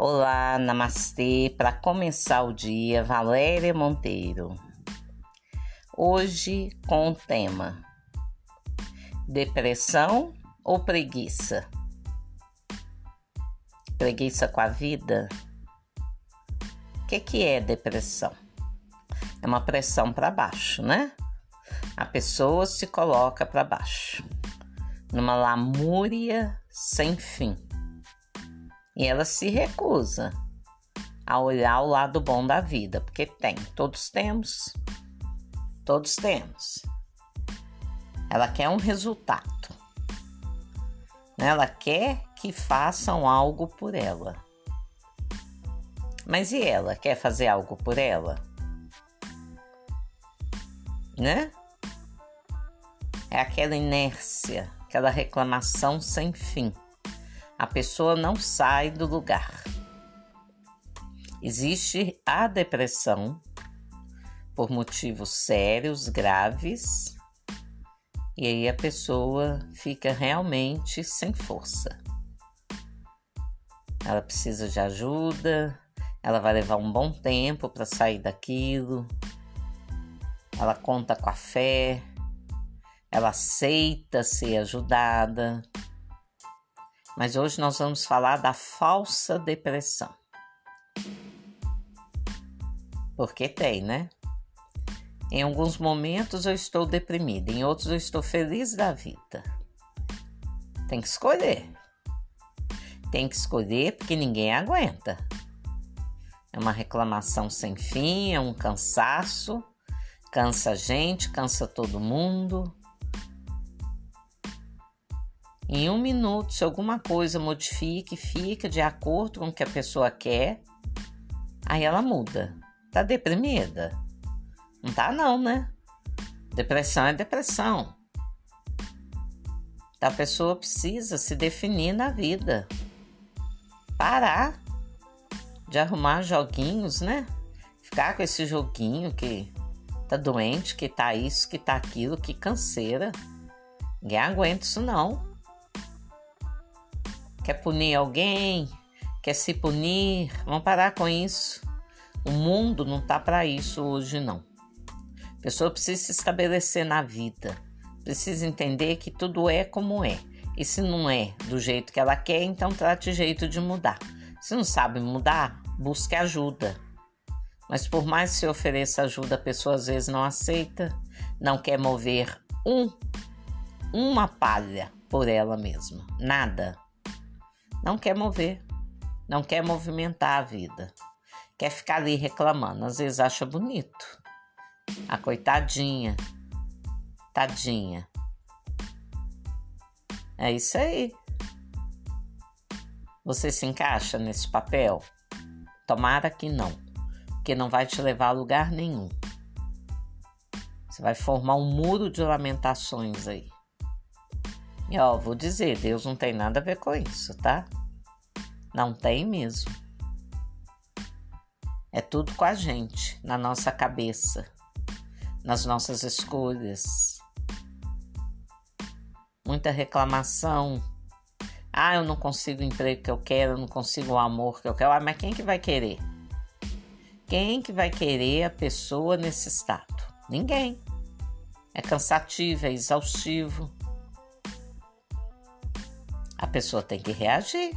Olá, namastê. Para começar o dia, Valéria Monteiro. Hoje com o tema: depressão ou preguiça? Preguiça com a vida? O que, que é depressão? É uma pressão para baixo, né? A pessoa se coloca para baixo, numa lamúria sem fim e ela se recusa a olhar o lado bom da vida, porque tem, todos temos. Todos temos. Ela quer um resultado. Né? Ela quer que façam algo por ela. Mas e ela? Quer fazer algo por ela? Né? É aquela inércia, aquela reclamação sem fim a pessoa não sai do lugar. Existe a depressão por motivos sérios, graves, e aí a pessoa fica realmente sem força. Ela precisa de ajuda, ela vai levar um bom tempo para sair daquilo. Ela conta com a fé, ela aceita ser ajudada mas hoje nós vamos falar da falsa depressão. Porque tem, né? Em alguns momentos eu estou deprimida, em outros eu estou feliz da vida. Tem que escolher. Tem que escolher porque ninguém aguenta. É uma reclamação sem fim, é um cansaço, cansa a gente, cansa todo mundo. Em um minuto, se alguma coisa modifica e fica de acordo com o que a pessoa quer, aí ela muda. Tá deprimida? Não tá não, né? Depressão é depressão. A pessoa precisa se definir na vida. Parar de arrumar joguinhos, né? Ficar com esse joguinho que tá doente, que tá isso, que tá aquilo, que canseira. Ninguém aguenta isso não quer punir alguém, quer se punir. Vamos parar com isso. O mundo não tá para isso hoje, não. A pessoa precisa se estabelecer na vida, precisa entender que tudo é como é. E se não é do jeito que ela quer, então trate jeito de mudar. Se não sabe mudar, busque ajuda. Mas por mais que se ofereça ajuda, a pessoa às vezes não aceita, não quer mover um, uma palha por ela mesma, nada. Não quer mover, não quer movimentar a vida, quer ficar ali reclamando. Às vezes acha bonito. A coitadinha, tadinha. É isso aí. Você se encaixa nesse papel? Tomara que não, porque não vai te levar a lugar nenhum. Você vai formar um muro de lamentações aí. E ó, vou dizer, Deus não tem nada a ver com isso, tá? Não tem mesmo. É tudo com a gente, na nossa cabeça, nas nossas escolhas. Muita reclamação. Ah, eu não consigo o emprego que eu quero, eu não consigo o amor que eu quero. Ah, mas quem que vai querer? Quem que vai querer a pessoa nesse estado? Ninguém. É cansativo, é exaustivo. A pessoa tem que reagir.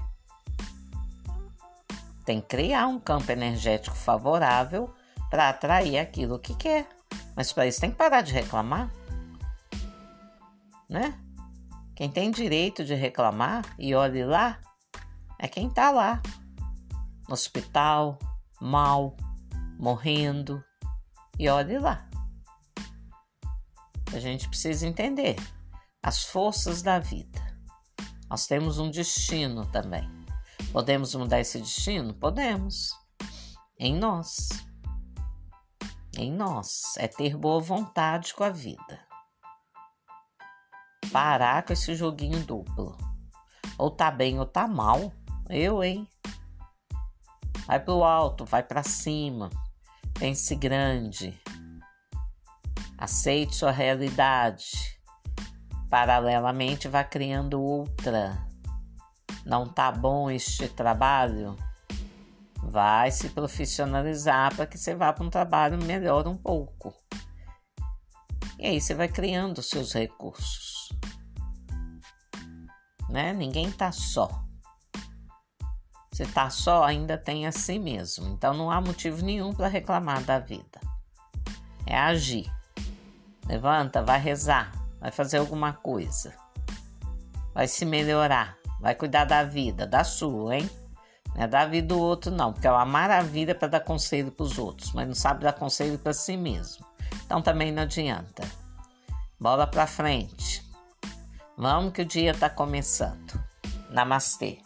Tem que criar um campo energético favorável para atrair aquilo que quer. Mas para isso tem que parar de reclamar. Né? Quem tem direito de reclamar, e olhe lá, é quem está lá, no hospital, mal, morrendo, e olhe lá. A gente precisa entender as forças da vida. Nós temos um destino também. Podemos mudar esse destino? Podemos. Em nós. Em nós. É ter boa vontade com a vida. Parar com esse joguinho duplo. Ou tá bem ou tá mal. Eu, hein? Vai pro alto, vai para cima. Pense grande. Aceite sua realidade paralelamente vá criando outra. Não tá bom este trabalho? Vai se profissionalizar para que você vá para um trabalho melhor um pouco. E aí você vai criando seus recursos. Né? Ninguém está só. Você está só, ainda tem a si mesmo. Então não há motivo nenhum para reclamar da vida. É agir. Levanta, vai rezar, vai fazer alguma coisa. Vai se melhorar, vai cuidar da vida, da sua, hein? Não é da vida do outro, não, porque é uma maravilha para dar conselho para os outros, mas não sabe dar conselho para si mesmo. Então também não adianta. Bola para frente. Vamos que o dia está começando. Namastê.